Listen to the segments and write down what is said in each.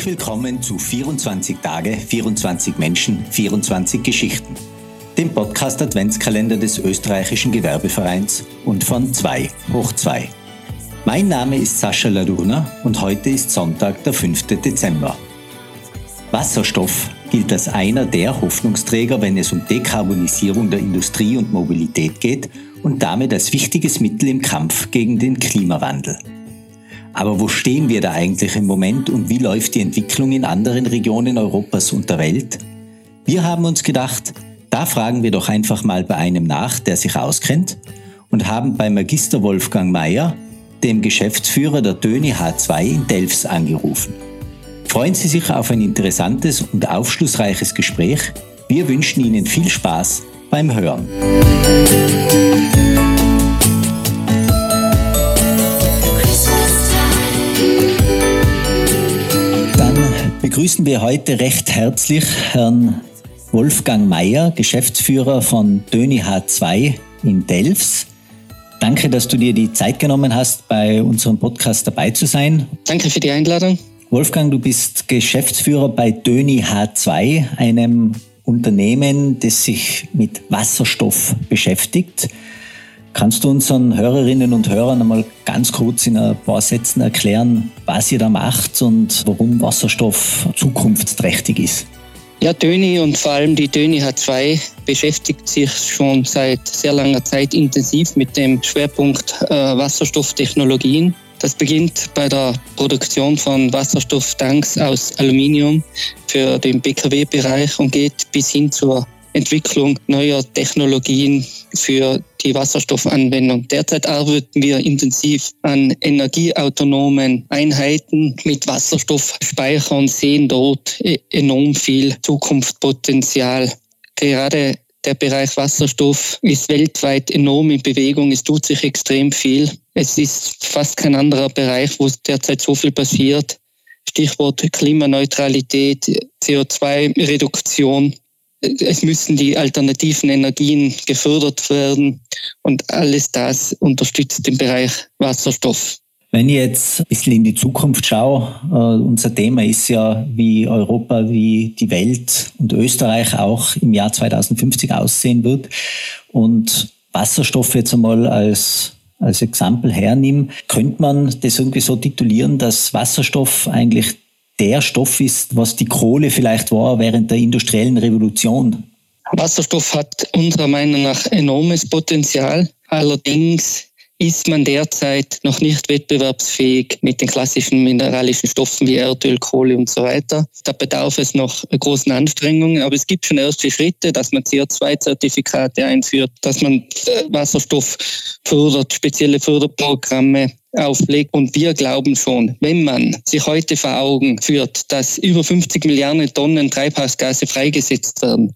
Herzlich willkommen zu 24 Tage, 24 Menschen, 24 Geschichten, dem Podcast Adventskalender des österreichischen Gewerbevereins und von 2 hoch 2. Mein Name ist Sascha Laduna und heute ist Sonntag, der 5. Dezember. Wasserstoff gilt als einer der Hoffnungsträger, wenn es um Dekarbonisierung der Industrie und Mobilität geht und damit als wichtiges Mittel im Kampf gegen den Klimawandel. Aber wo stehen wir da eigentlich im Moment und wie läuft die Entwicklung in anderen Regionen Europas und der Welt? Wir haben uns gedacht, da fragen wir doch einfach mal bei einem nach, der sich auskennt und haben bei Magister Wolfgang Mayer, dem Geschäftsführer der Döni H2 in Delfs, angerufen. Freuen Sie sich auf ein interessantes und aufschlussreiches Gespräch. Wir wünschen Ihnen viel Spaß beim Hören. Begrüßen wir heute recht herzlich Herrn Wolfgang Mayer, Geschäftsführer von Döni H2 in Delfs. Danke, dass du dir die Zeit genommen hast, bei unserem Podcast dabei zu sein. Danke für die Einladung. Wolfgang, du bist Geschäftsführer bei Döni H2, einem Unternehmen, das sich mit Wasserstoff beschäftigt. Kannst du unseren Hörerinnen und Hörern einmal ganz kurz in ein paar Sätzen erklären, was ihr da macht und warum Wasserstoff zukunftsträchtig ist? Ja, Döni und vor allem die Döni H2 beschäftigt sich schon seit sehr langer Zeit intensiv mit dem Schwerpunkt äh, Wasserstofftechnologien. Das beginnt bei der Produktion von Wasserstofftanks aus Aluminium für den BKW-Bereich und geht bis hin zur Entwicklung neuer Technologien für die Wasserstoffanwendung. Derzeit arbeiten wir intensiv an energieautonomen Einheiten mit Wasserstoffspeicher und sehen dort e- enorm viel Zukunftspotenzial. Gerade der Bereich Wasserstoff ist weltweit enorm in Bewegung. Es tut sich extrem viel. Es ist fast kein anderer Bereich, wo derzeit so viel passiert. Stichwort Klimaneutralität, CO2-Reduktion es müssen die alternativen Energien gefördert werden und alles das unterstützt den Bereich Wasserstoff. Wenn ich jetzt ein bisschen in die Zukunft schaue, uh, unser Thema ist ja, wie Europa, wie die Welt und Österreich auch im Jahr 2050 aussehen wird. Und Wasserstoff jetzt einmal als, als Exempel hernehmen, könnte man das irgendwie so titulieren, dass Wasserstoff eigentlich der Stoff ist, was die Kohle vielleicht war während der industriellen Revolution. Wasserstoff hat unserer Meinung nach enormes Potenzial. Allerdings ist man derzeit noch nicht wettbewerbsfähig mit den klassischen mineralischen Stoffen wie Erdöl, Kohle und so weiter. Da bedarf es noch großen Anstrengungen, aber es gibt schon erste Schritte, dass man CO2-Zertifikate einführt, dass man äh, Wasserstoff fördert, spezielle Förderprogramme auflegt. Und wir glauben schon, wenn man sich heute vor Augen führt, dass über 50 Milliarden Tonnen Treibhausgase freigesetzt werden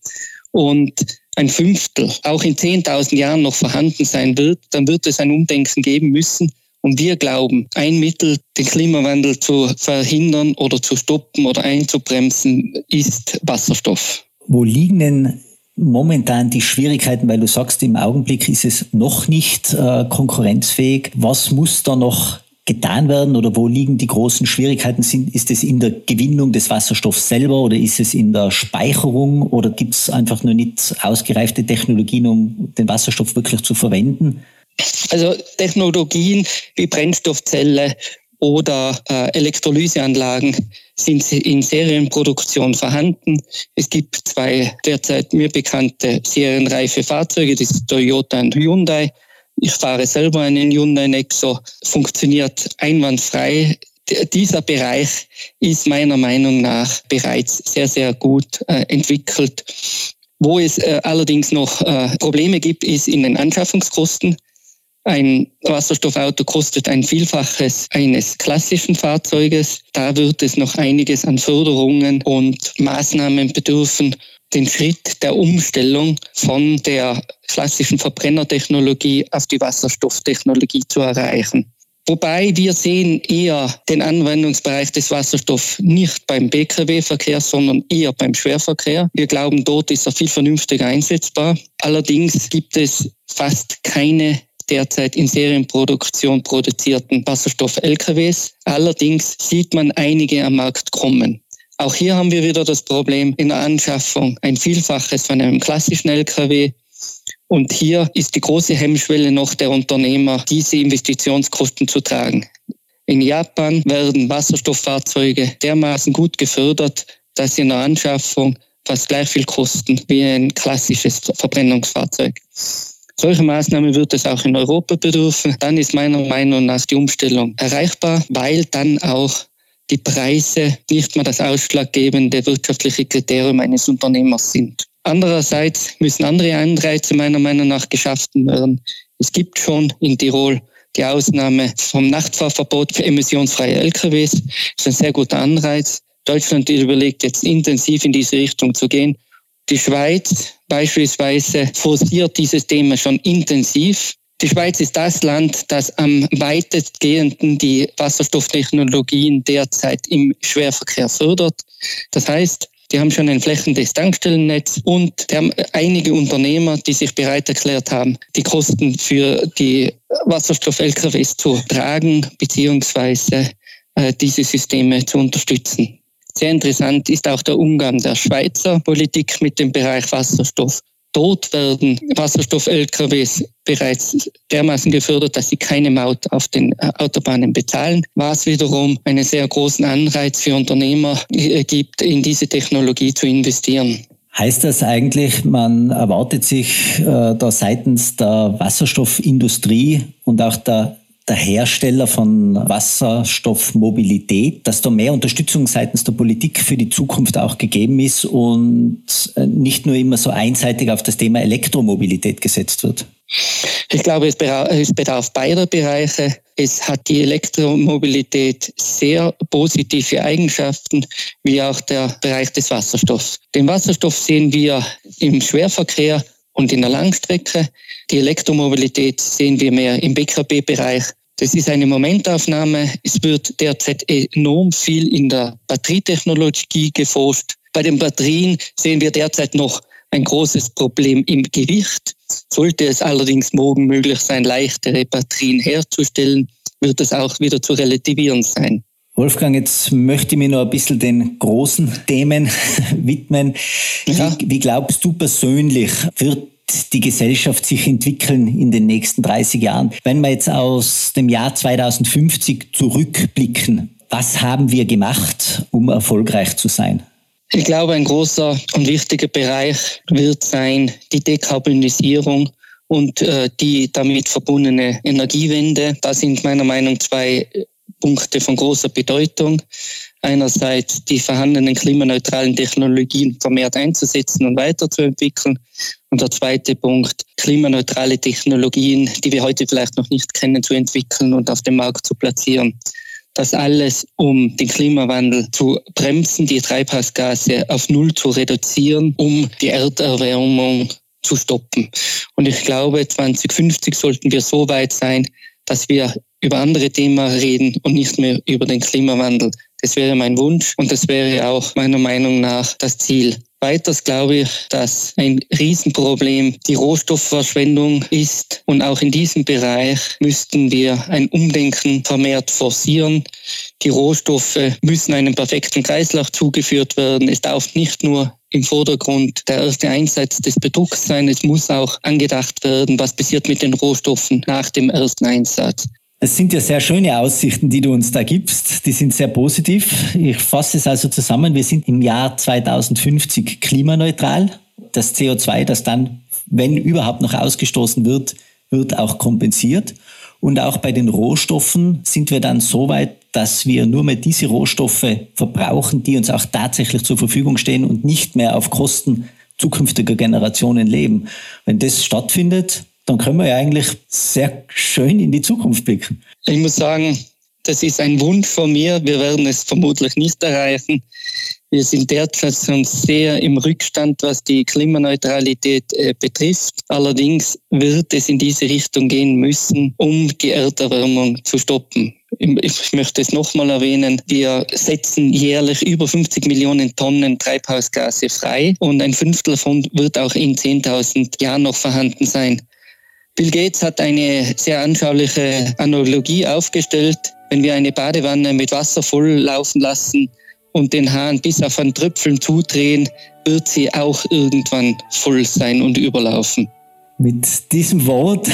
und ein Fünftel auch in 10.000 Jahren noch vorhanden sein wird, dann wird es ein Umdenken geben müssen. Und wir glauben, ein Mittel, den Klimawandel zu verhindern oder zu stoppen oder einzubremsen, ist Wasserstoff. Wo liegen denn momentan die Schwierigkeiten, weil du sagst, im Augenblick ist es noch nicht äh, konkurrenzfähig. Was muss da noch getan werden oder wo liegen die großen Schwierigkeiten? Sind, ist es in der Gewinnung des Wasserstoffs selber oder ist es in der Speicherung oder gibt es einfach nur nicht ausgereifte Technologien, um den Wasserstoff wirklich zu verwenden? Also Technologien wie Brennstoffzelle oder äh, Elektrolyseanlagen sind in Serienproduktion vorhanden. Es gibt zwei derzeit mir bekannte serienreife Fahrzeuge, das ist Toyota und Hyundai. Ich fahre selber einen Hyundai Nexo, funktioniert einwandfrei. Dieser Bereich ist meiner Meinung nach bereits sehr, sehr gut äh, entwickelt. Wo es äh, allerdings noch äh, Probleme gibt, ist in den Anschaffungskosten. Ein Wasserstoffauto kostet ein Vielfaches eines klassischen Fahrzeuges. Da wird es noch einiges an Förderungen und Maßnahmen bedürfen, den Schritt der Umstellung von der klassischen Verbrennertechnologie auf die Wasserstofftechnologie zu erreichen. Wobei wir sehen eher den Anwendungsbereich des Wasserstoffs nicht beim Pkw-Verkehr, sondern eher beim Schwerverkehr. Wir glauben, dort ist er viel vernünftiger einsetzbar. Allerdings gibt es fast keine derzeit in Serienproduktion produzierten Wasserstoff-LKWs. Allerdings sieht man einige am Markt kommen. Auch hier haben wir wieder das Problem in der Anschaffung ein Vielfaches von einem klassischen LKW. Und hier ist die große Hemmschwelle noch der Unternehmer, diese Investitionskosten zu tragen. In Japan werden Wasserstofffahrzeuge dermaßen gut gefördert, dass sie in der Anschaffung fast gleich viel kosten wie ein klassisches Verbrennungsfahrzeug. Solche Maßnahmen wird es auch in Europa bedürfen. Dann ist meiner Meinung nach die Umstellung erreichbar, weil dann auch die Preise nicht mehr das ausschlaggebende wirtschaftliche Kriterium eines Unternehmers sind. Andererseits müssen andere Anreize meiner Meinung nach geschaffen werden. Es gibt schon in Tirol die Ausnahme vom Nachtfahrverbot für emissionsfreie LKWs. Das ist ein sehr guter Anreiz. Deutschland überlegt jetzt intensiv in diese Richtung zu gehen. Die Schweiz beispielsweise forciert dieses Thema schon intensiv. Die Schweiz ist das Land, das am weitestgehenden die Wasserstofftechnologien derzeit im Schwerverkehr fördert. Das heißt, die haben schon ein flächendes Tankstellennetz und die haben einige Unternehmer, die sich bereit erklärt haben, die Kosten für die Wasserstoff-LKWs zu tragen beziehungsweise äh, diese Systeme zu unterstützen. Sehr interessant ist auch der Umgang der Schweizer Politik mit dem Bereich Wasserstoff. Dort werden Wasserstoff-LKWs bereits dermaßen gefördert, dass sie keine Maut auf den äh, Autobahnen bezahlen, was wiederum einen sehr großen Anreiz für Unternehmer äh, gibt, in diese Technologie zu investieren. Heißt das eigentlich, man erwartet sich äh, da seitens der Wasserstoffindustrie und auch der der Hersteller von Wasserstoffmobilität, dass da mehr Unterstützung seitens der Politik für die Zukunft auch gegeben ist und äh, nicht nur immer so einseitig auf das Thema Elektromobilität gesetzt wird? Ich glaube, es bedarf beider Bereiche. Es hat die Elektromobilität sehr positive Eigenschaften, wie auch der Bereich des Wasserstoffs. Den Wasserstoff sehen wir im Schwerverkehr und in der Langstrecke. Die Elektromobilität sehen wir mehr im BKB-Bereich. Das ist eine Momentaufnahme. Es wird derzeit enorm viel in der Batterietechnologie geforscht. Bei den Batterien sehen wir derzeit noch ein großes Problem im Gewicht. Sollte es allerdings morgen möglich sein, leichtere Batterien herzustellen, wird es auch wieder zu relativieren sein. Wolfgang, jetzt möchte ich mich noch ein bisschen den großen Themen widmen. Ja. Wie, wie glaubst du persönlich, wird die Gesellschaft sich entwickeln in den nächsten 30 Jahren? Wenn wir jetzt aus dem Jahr 2050 zurückblicken, was haben wir gemacht, um erfolgreich zu sein? Ich glaube, ein großer und wichtiger Bereich wird sein die Dekarbonisierung und äh, die damit verbundene Energiewende. Da sind meiner Meinung nach zwei Punkte von großer Bedeutung. Einerseits die vorhandenen klimaneutralen Technologien vermehrt einzusetzen und weiterzuentwickeln. Und der zweite Punkt, klimaneutrale Technologien, die wir heute vielleicht noch nicht kennen, zu entwickeln und auf dem Markt zu platzieren. Das alles, um den Klimawandel zu bremsen, die Treibhausgase auf Null zu reduzieren, um die Erderwärmung zu stoppen. Und ich glaube, 2050 sollten wir so weit sein, dass wir über andere Themen reden und nicht mehr über den Klimawandel. Das wäre mein Wunsch und das wäre auch meiner Meinung nach das Ziel. Weiters glaube ich, dass ein Riesenproblem die Rohstoffverschwendung ist. Und auch in diesem Bereich müssten wir ein Umdenken vermehrt forcieren. Die Rohstoffe müssen einem perfekten Kreislauf zugeführt werden. Es darf nicht nur im Vordergrund der erste Einsatz des Bedrucks sein. Es muss auch angedacht werden, was passiert mit den Rohstoffen nach dem ersten Einsatz. Es sind ja sehr schöne Aussichten, die du uns da gibst. Die sind sehr positiv. Ich fasse es also zusammen. Wir sind im Jahr 2050 klimaneutral. Das CO2, das dann, wenn überhaupt noch ausgestoßen wird, wird auch kompensiert. Und auch bei den Rohstoffen sind wir dann so weit, dass wir nur mehr diese Rohstoffe verbrauchen, die uns auch tatsächlich zur Verfügung stehen und nicht mehr auf Kosten zukünftiger Generationen leben. Wenn das stattfindet, dann können wir ja eigentlich sehr schön in die Zukunft blicken. Ich muss sagen, das ist ein Wunsch von mir. Wir werden es vermutlich nicht erreichen. Wir sind derzeit schon sehr im Rückstand, was die Klimaneutralität äh, betrifft. Allerdings wird es in diese Richtung gehen müssen, um die Erderwärmung zu stoppen. Ich möchte es nochmal erwähnen. Wir setzen jährlich über 50 Millionen Tonnen Treibhausgase frei und ein Fünftel davon wird auch in 10.000 Jahren noch vorhanden sein. Bill Gates hat eine sehr anschauliche Analogie aufgestellt. Wenn wir eine Badewanne mit Wasser voll laufen lassen und den Hahn bis auf ein Tröpfeln zudrehen, wird sie auch irgendwann voll sein und überlaufen. Mit diesem Wort,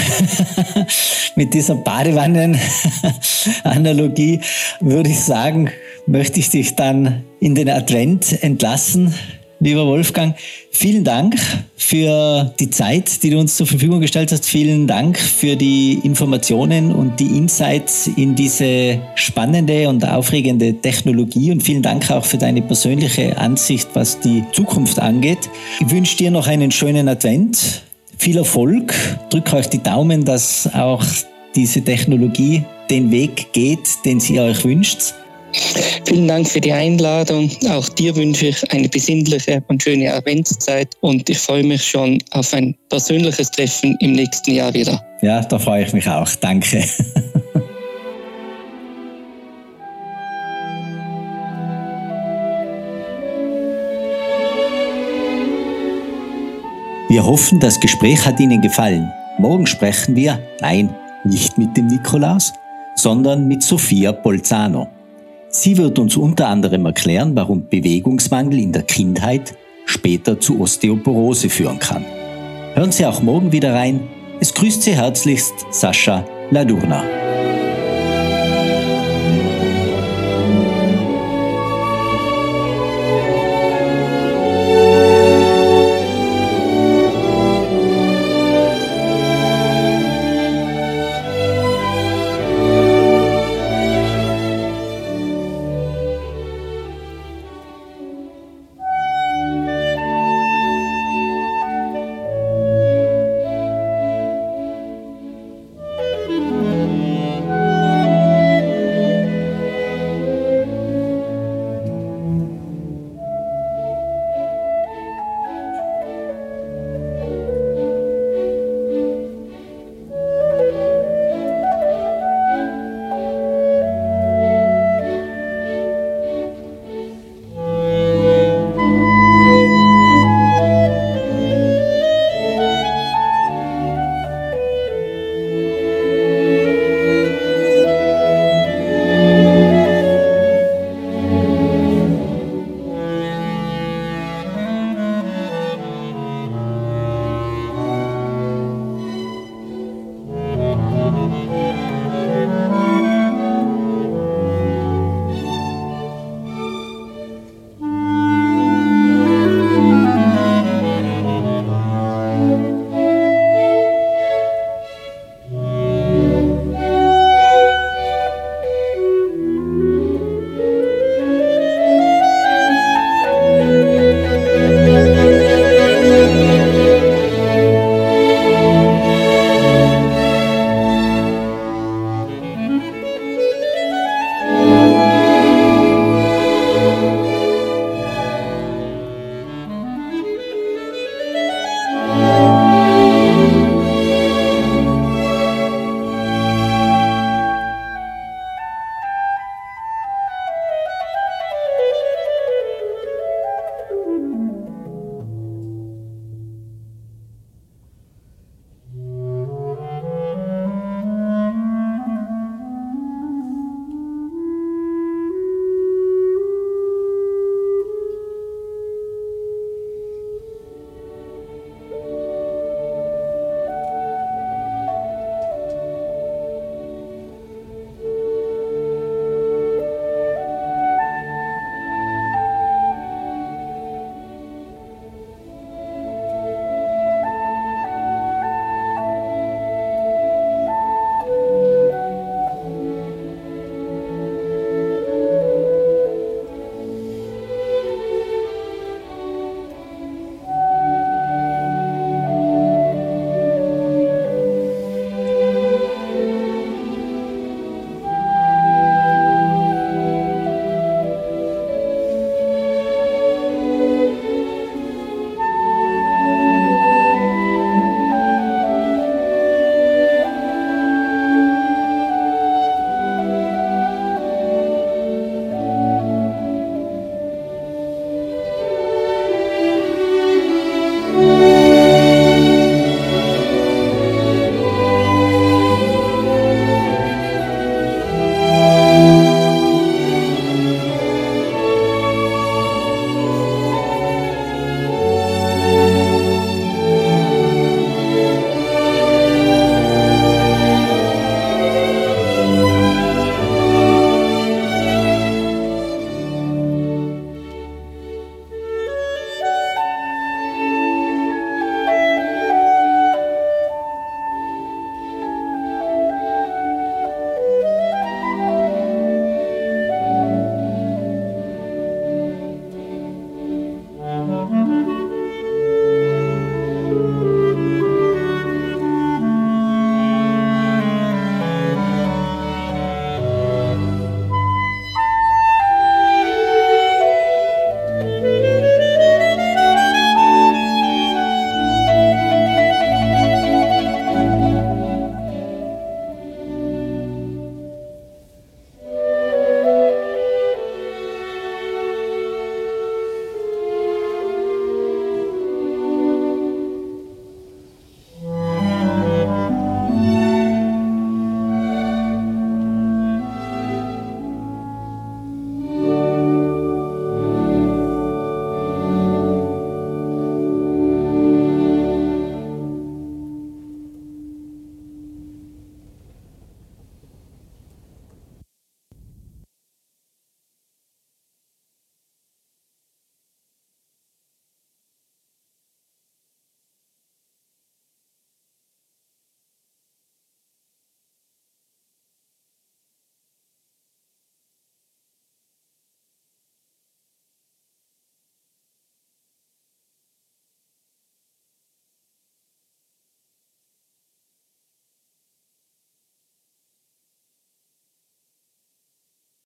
mit dieser Badewannen-Analogie würde ich sagen, möchte ich dich dann in den Advent entlassen. Lieber Wolfgang, vielen Dank für die Zeit, die du uns zur Verfügung gestellt hast. Vielen Dank für die Informationen und die Insights in diese spannende und aufregende Technologie und vielen Dank auch für deine persönliche Ansicht, was die Zukunft angeht. Ich wünsche dir noch einen schönen Advent. Viel Erfolg. Drück euch die Daumen, dass auch diese Technologie den Weg geht, den sie euch wünscht. Vielen Dank für die Einladung. Auch dir wünsche ich eine besinnliche und schöne Adventszeit und ich freue mich schon auf ein persönliches Treffen im nächsten Jahr wieder. Ja, da freue ich mich auch. Danke. Wir hoffen, das Gespräch hat Ihnen gefallen. Morgen sprechen wir, nein, nicht mit dem Nikolaus, sondern mit Sophia Bolzano. Sie wird uns unter anderem erklären, warum Bewegungsmangel in der Kindheit später zu Osteoporose führen kann. Hören Sie auch morgen wieder rein. Es grüßt Sie herzlichst Sascha Ladurna.